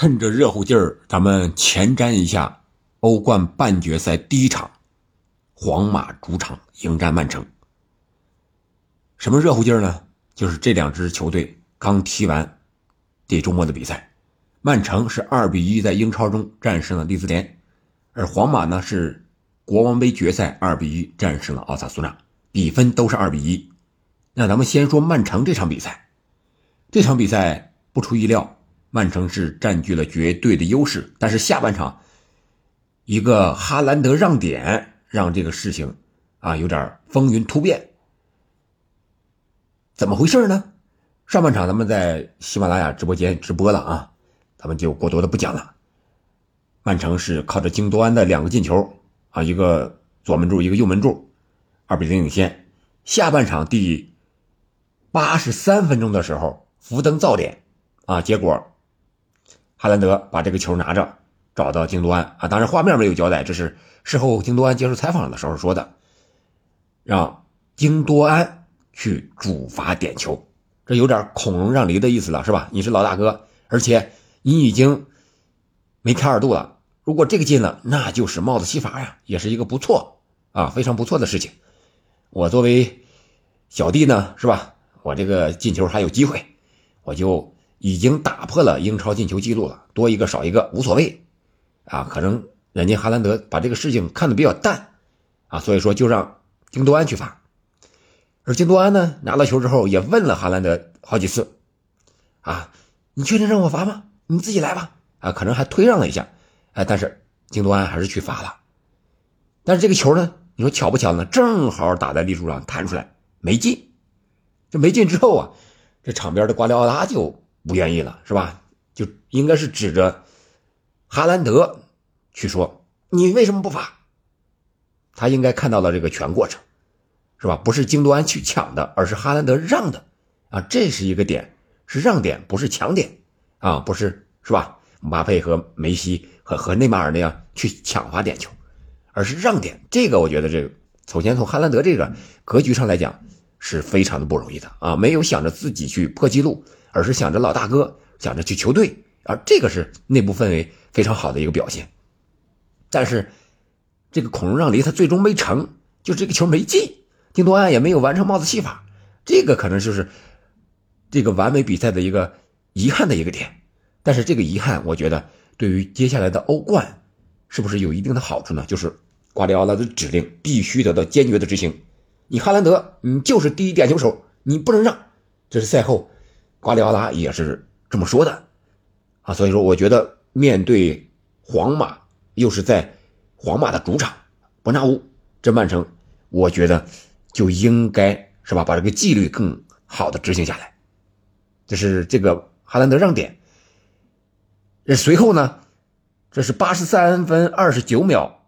趁着热乎劲儿，咱们前瞻一下欧冠半决赛第一场，皇马主场迎战曼城。什么热乎劲儿呢？就是这两支球队刚踢完这周末的比赛，曼城是二比一在英超中战胜了利兹联，而皇马呢是国王杯决赛二比一战胜了奥萨苏纳，比分都是二比一。那咱们先说曼城这场比赛，这场比赛不出意料。曼城是占据了绝对的优势，但是下半场一个哈兰德让点，让这个事情啊有点风云突变。怎么回事呢？上半场咱们在喜马拉雅直播间直播了啊，咱们就过多的不讲了。曼城是靠着京多安的两个进球啊，一个左门柱，一个右门柱，二比零领先。下半场第八十三分钟的时候，福登造点啊，结果。哈兰德把这个球拿着，找到京多安啊，当然画面没有交代，这是事后京多安接受采访的时候说的，让京多安去主罚点球，这有点孔融让梨的意思了，是吧？你是老大哥，而且你已经梅开二度了，如果这个进了，那就是帽子戏法呀，也是一个不错啊，非常不错的事情。我作为小弟呢，是吧？我这个进球还有机会，我就。已经打破了英超进球记录了，多一个少一个无所谓，啊，可能人家哈兰德把这个事情看得比较淡，啊，所以说就让京多安去罚，而京多安呢拿到球之后也问了哈兰德好几次，啊，你确定让我罚吗？你自己来吧，啊，可能还推让了一下，哎，但是京多安还是去罚了，但是这个球呢，你说巧不巧呢？正好打在立柱上弹出来没进，这没进之后啊，这场边的瓜迪奥拉就。不愿意了是吧？就应该是指着哈兰德去说：“你为什么不罚？”他应该看到了这个全过程，是吧？不是京多安去抢的，而是哈兰德让的啊！这是一个点，是让点，不是抢点啊！不是是吧？姆巴佩和梅西和和内马尔那样去抢罚点球，而是让点。这个我觉得，这个首先从哈兰德这个格局上来讲，是非常的不容易的啊！没有想着自己去破纪录。而是想着老大哥，想着去球队啊，这个是内部氛围非常好的一个表现。但是，这个孔融让梨他最终没成，就这个球没进，京多安也没有完成帽子戏法，这个可能就是这个完美比赛的一个遗憾的一个点。但是这个遗憾，我觉得对于接下来的欧冠是不是有一定的好处呢？就是瓜迪奥拉的指令必须得到坚决的执行。你哈兰德，你就是第一点球手，你不能让。这是赛后。瓜迪奥拉也是这么说的，啊，所以说我觉得面对皇马，又是在皇马的主场伯纳乌，这曼城，我觉得就应该是吧，把这个纪律更好的执行下来。这是这个哈兰德让点，这随后呢，这是八十三分二十九秒，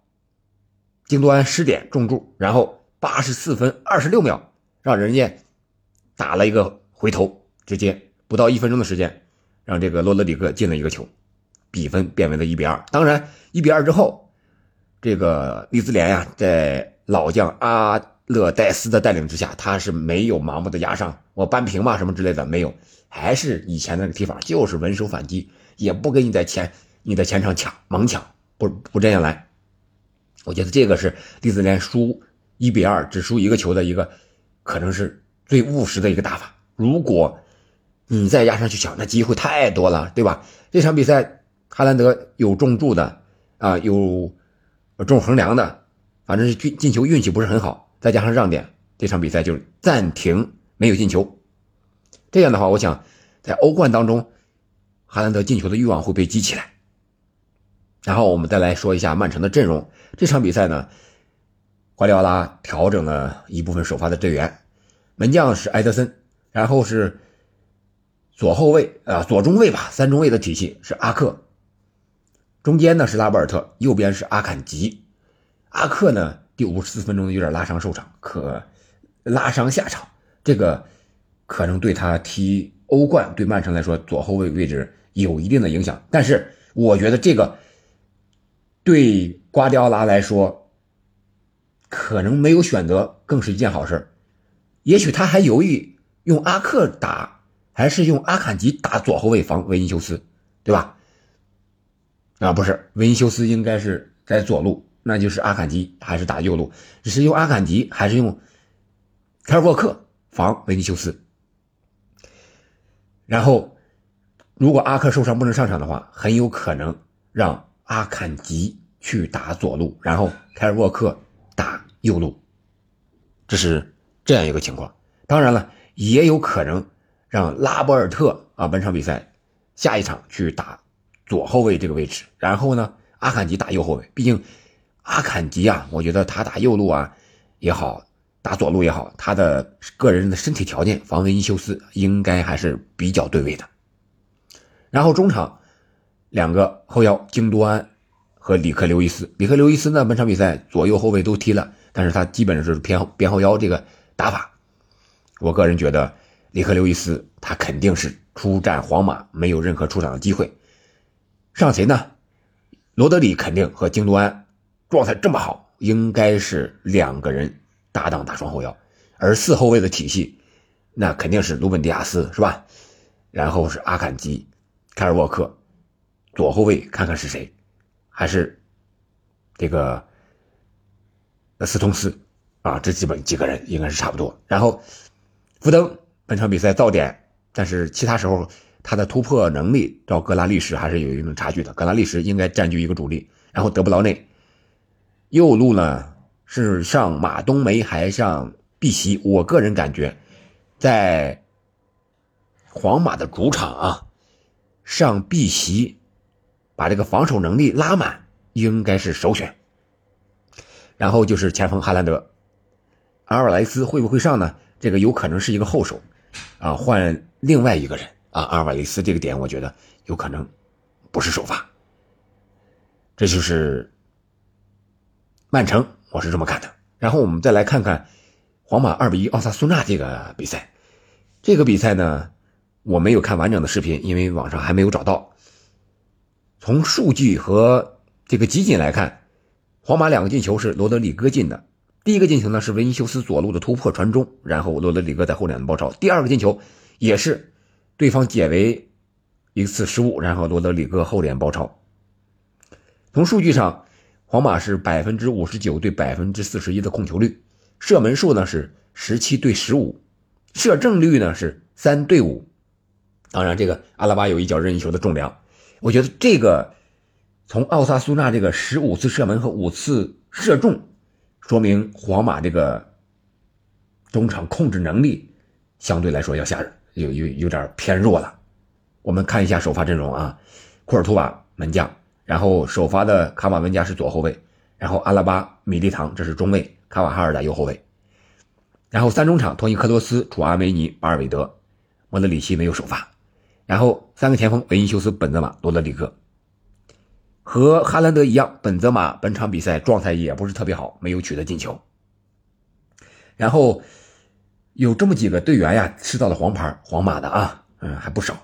京多安失点中柱，然后八十四分二十六秒，让人家打了一个回头。直接不到一分钟的时间，让这个洛德里戈进了一个球，比分变为了一比二。当然，一比二之后，这个利兹联呀，在老将阿勒戴斯的带领之下，他是没有盲目的压上，我扳平嘛什么之类的没有，还是以前那个踢法，就是稳守反击，也不给你在前你在前场抢猛抢，不不这样来。我觉得这个是利兹联输一比二，只输一个球的一个，可能是最务实的一个打法。如果你再压上去抢，那机会太多了，对吧？这场比赛，哈兰德有中柱的啊，有中横梁的，反正是进进球运气不是很好，再加上让点，这场比赛就暂停没有进球。这样的话，我想在欧冠当中，哈兰德进球的欲望会被激起来。然后我们再来说一下曼城的阵容，这场比赛呢，瓜迪奥拉调整了一部分首发的队员，门将是埃德森，然后是。左后卫啊，左中卫吧，三中卫的体系是阿克，中间呢是拉波尔特，右边是阿坎吉。阿克呢，第五十四分钟有点拉伤受伤，可拉伤下场，这个可能对他踢欧冠对曼城来说左后卫位置有一定的影响。但是我觉得这个对瓜迪奥拉来说，可能没有选择更是一件好事也许他还犹豫用阿克打。还是用阿坎吉打左后卫防维尼修斯，对吧？啊，不是，维尼修斯应该是在左路，那就是阿坎吉还是打右路？是用阿坎吉还是用凯尔沃克防维尼修斯？然后，如果阿克受伤不能上场的话，很有可能让阿坎吉去打左路，然后凯尔沃克打右路，这是这样一个情况。当然了，也有可能让拉波尔特啊，本场比赛下一场去打左后卫这个位置，然后呢，阿坎吉打右后卫。毕竟阿坎吉啊，我觉得他打右路啊也好。打左路也好，他的个人的身体条件，防维尼修斯应该还是比较对位的。然后中场两个后腰京多安和里克刘易斯，里克刘易斯呢，本场比赛左右后卫都踢了，但是他基本上是偏边后腰这个打法。我个人觉得里克刘易斯他肯定是出战皇马没有任何出场的机会，上谁呢？罗德里肯定和京多安状态这么好，应该是两个人。搭档打双后腰，而四后卫的体系，那肯定是鲁本迪亚斯是吧？然后是阿坎吉、凯尔沃克，左后卫看看是谁，还是这个斯通斯啊？这基本几个人应该是差不多。然后福登本场比赛造点，但是其他时候他的突破能力照格拉利什还是有一定差距的。格拉利什应该占据一个主力，然后德布劳内右路呢？是上马冬梅还上碧玺？我个人感觉，在皇马的主场啊，上碧玺，把这个防守能力拉满，应该是首选。然后就是前锋哈兰德，阿尔莱斯会不会上呢？这个有可能是一个后手，啊，换另外一个人啊。阿尔瓦雷斯这个点，我觉得有可能不是首发。这就是曼城。我是这么看的，然后我们再来看看皇马二比一奥萨苏纳这个比赛。这个比赛呢，我没有看完整的视频，因为网上还没有找到。从数据和这个集锦来看，皇马两个进球是罗德里戈进的。第一个进球呢是维尼修斯左路的突破传中，然后罗德里戈在后点包抄。第二个进球也是对方解围一次失误，然后罗德里戈后点包抄。从数据上。皇马是百分之五十九对百分之四十一的控球率，射门数呢是十七对十五，射正率呢是三对五。当然，这个阿拉巴有一脚任意球的重量，我觉得这个从奥萨苏纳这个十五次射门和五次射中，说明皇马这个中场控制能力相对来说要下有有有点偏弱了。我们看一下首发阵容啊，库尔图瓦门将。然后首发的卡马文加是左后卫，然后阿拉巴、米利唐这是中卫，卡瓦哈尔打右后卫。然后三中场托尼克罗斯、楚阿梅尼、巴尔韦德，莫德里奇没有首发。然后三个前锋维尼修斯、本泽马、罗德里戈。和哈兰德一样，本泽马本场比赛状态也不是特别好，没有取得进球。然后有这么几个队员呀，吃到了黄牌，皇马的啊，嗯还不少。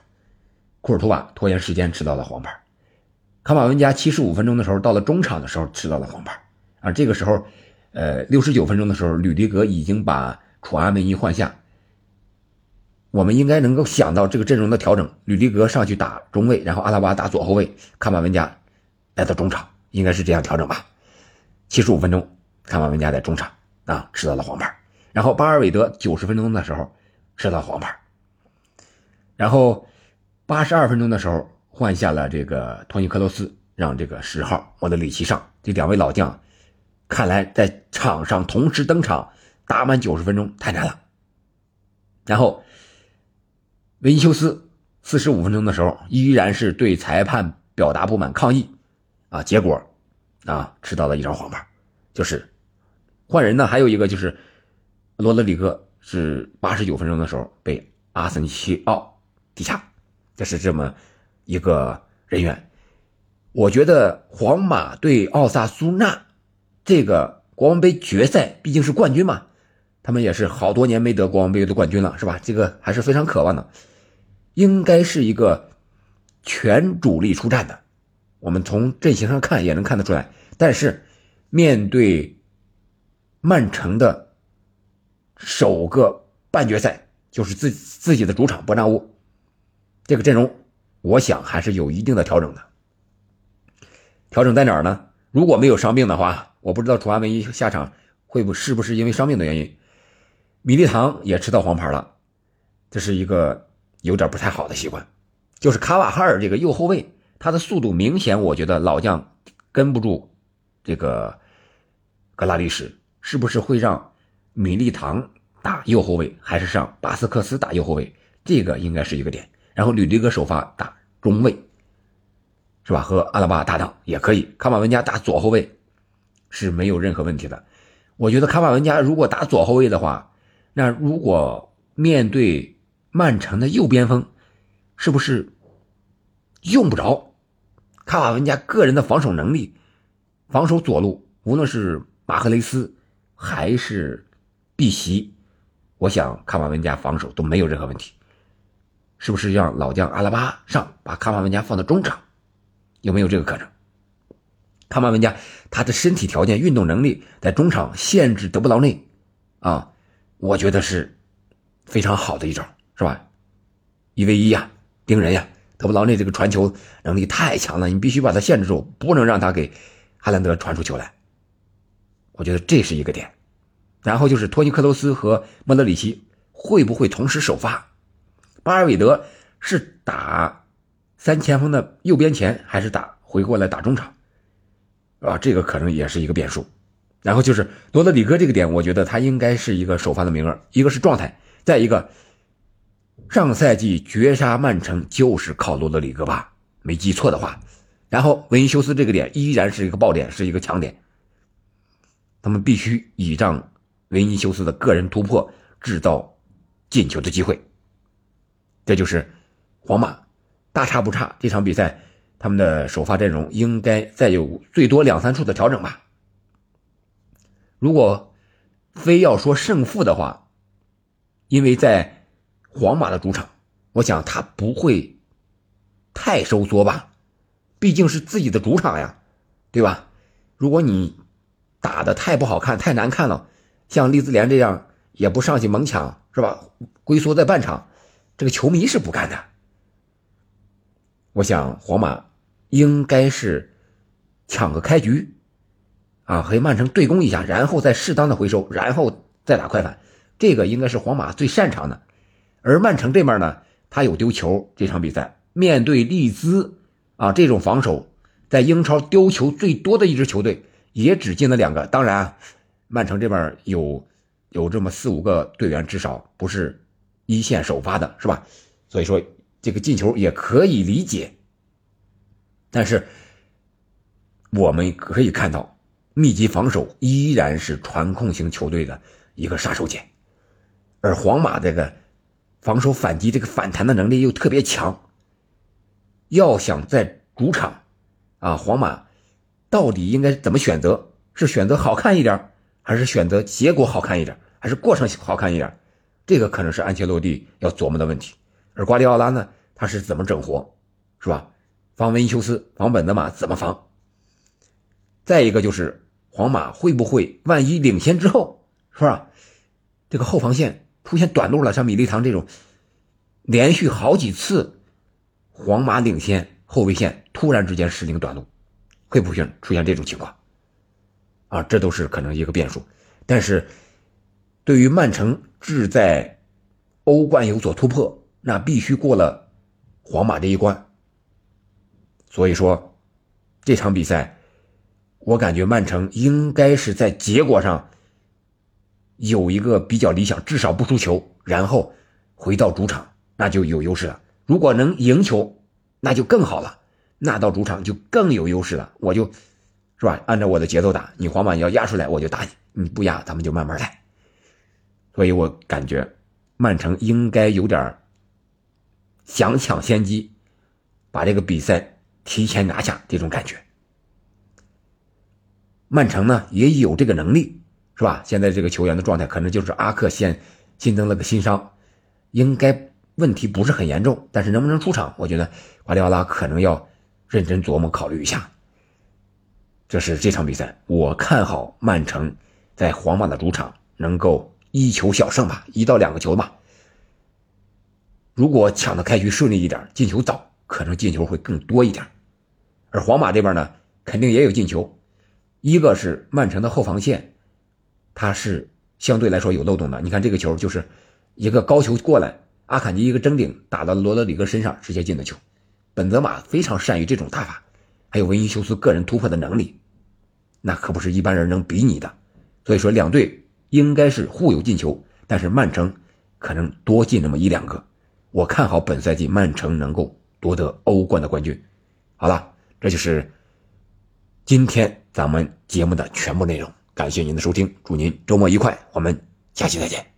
库尔图瓦拖延时间吃到了黄牌。卡马文加七十五分钟的时候，到了中场的时候吃到了黄牌，而这个时候，呃，六十九分钟的时候，吕迪格已经把楚阿梅尼换下。我们应该能够想到这个阵容的调整，吕迪格上去打中卫，然后阿拉巴打左后卫，卡马文加来到中场，应该是这样调整吧？七十五分钟，卡马文加在中场啊吃到了黄牌，然后巴尔韦德九十分钟的时候吃到黄牌，然后八十二分钟的时候。换下了这个托尼克罗斯，让这个十号莫德里奇上。这两位老将，看来在场上同时登场打满九十分钟太难了。然后，维尼修斯四十五分钟的时候，依然是对裁判表达不满抗议，啊，结果啊吃到了一张黄牌，就是换人呢。还有一个就是罗德里戈是八十九分钟的时候被阿森西奥踢下，这是这么。一个人员，我觉得皇马对奥萨苏纳这个国王杯决赛毕竟是冠军嘛，他们也是好多年没得国王杯的冠军了，是吧？这个还是非常渴望的，应该是一个全主力出战的。我们从阵型上看也能看得出来，但是面对曼城的首个半决赛，就是自自己的主场伯纳乌，这个阵容。我想还是有一定的调整的。调整在哪儿呢？如果没有伤病的话，我不知道楚安文一下场会不是不是因为伤病的原因。米利唐也吃到黄牌了，这是一个有点不太好的习惯。就是卡瓦哈尔这个右后卫，他的速度明显，我觉得老将跟不住这个格拉利什，是不是会让米利唐打右后卫，还是让巴斯克斯打右后卫？这个应该是一个点。然后吕迪格首发打中卫，是吧？和阿拉巴搭档也可以。卡马文加打左后卫是没有任何问题的。我觉得卡马文加如果打左后卫的话，那如果面对曼城的右边锋，是不是用不着？卡瓦文加个人的防守能力，防守左路，无论是马赫雷斯还是碧玺，我想卡瓦文加防守都没有任何问题。是不是让老将阿拉巴上，把卡瓦文加放到中场？有没有这个可能？卡瓦文加他的身体条件、运动能力在中场限制德布劳内，啊，我觉得是非常好的一招，是吧？一 v 一呀，盯人呀，德布劳内这个传球能力太强了，你必须把他限制住，不能让他给哈兰德传出球来。我觉得这是一个点。然后就是托尼克罗斯和莫德里奇会不会同时首发？巴尔韦德是打三前锋的右边前，还是打回过来打中场？啊，这个可能也是一个变数。然后就是罗德里戈这个点，我觉得他应该是一个首发的名额。一个是状态，再一个，上赛季绝杀曼城就是靠罗德里戈吧？没记错的话。然后维尼修斯这个点依然是一个爆点，是一个强点。他们必须倚仗维尼修斯的个人突破，制造进球的机会。这就是皇马大差不差，这场比赛他们的首发阵容应该再有最多两三处的调整吧。如果非要说胜负的话，因为在皇马的主场，我想他不会太收缩吧，毕竟是自己的主场呀，对吧？如果你打的太不好看、太难看了，像利兹联这样也不上去猛抢，是吧？龟缩在半场。这个球迷是不干的。我想皇马应该是抢个开局，啊，和曼城对攻一下，然后再适当的回收，然后再打快反，这个应该是皇马最擅长的。而曼城这边呢，他有丢球，这场比赛面对利兹啊这种防守，在英超丢球最多的一支球队，也只进了两个。当然，曼城这边有有这么四五个队员，至少不是。一线首发的是吧？所以说这个进球也可以理解，但是我们可以看到，密集防守依然是传控型球队的一个杀手锏，而皇马这个防守反击这个反弹的能力又特别强。要想在主场啊，皇马到底应该怎么选择？是选择好看一点，还是选择结果好看一点，还是过程好看一点？这个可能是安切洛蒂要琢磨的问题，而瓜迪奥拉呢，他是怎么整活，是吧？防维尼修斯，防本泽马怎么防？再一个就是皇马会不会万一领先之后，是吧？这个后防线出现短路了，像米利唐这种，连续好几次皇马领先，后卫线突然之间失灵短路，会不会出现这种情况？啊，这都是可能一个变数，但是。对于曼城志在欧冠有所突破，那必须过了皇马这一关。所以说，这场比赛，我感觉曼城应该是在结果上有一个比较理想，至少不输球，然后回到主场那就有优势了。如果能赢球，那就更好了，那到主场就更有优势了。我就，是吧？按照我的节奏打，你皇马你要压出来，我就打你；你不压，咱们就慢慢来。所以我感觉，曼城应该有点想抢先机，把这个比赛提前拿下这种感觉。曼城呢也有这个能力，是吧？现在这个球员的状态可能就是阿克先新增了个新伤，应该问题不是很严重，但是能不能出场，我觉得瓜迪奥拉可能要认真琢磨考虑一下。这是这场比赛，我看好曼城在皇马的主场能够。一球小胜吧，一到两个球吧。如果抢的开局顺利一点，进球早，可能进球会更多一点。而皇马这边呢，肯定也有进球。一个是曼城的后防线，它是相对来说有漏洞的。你看这个球就是一个高球过来，阿坎吉一个争顶打到罗德里戈身上，直接进的球。本泽马非常善于这种打法，还有维尼修斯个人突破的能力，那可不是一般人能比拟的。所以说两队应该是互有进球，但是曼城可能多进那么一两个。我看好本赛季曼城能够夺得欧冠的冠军。好了，这就是今天咱们节目的全部内容。感谢您的收听，祝您周末愉快，我们下期再见。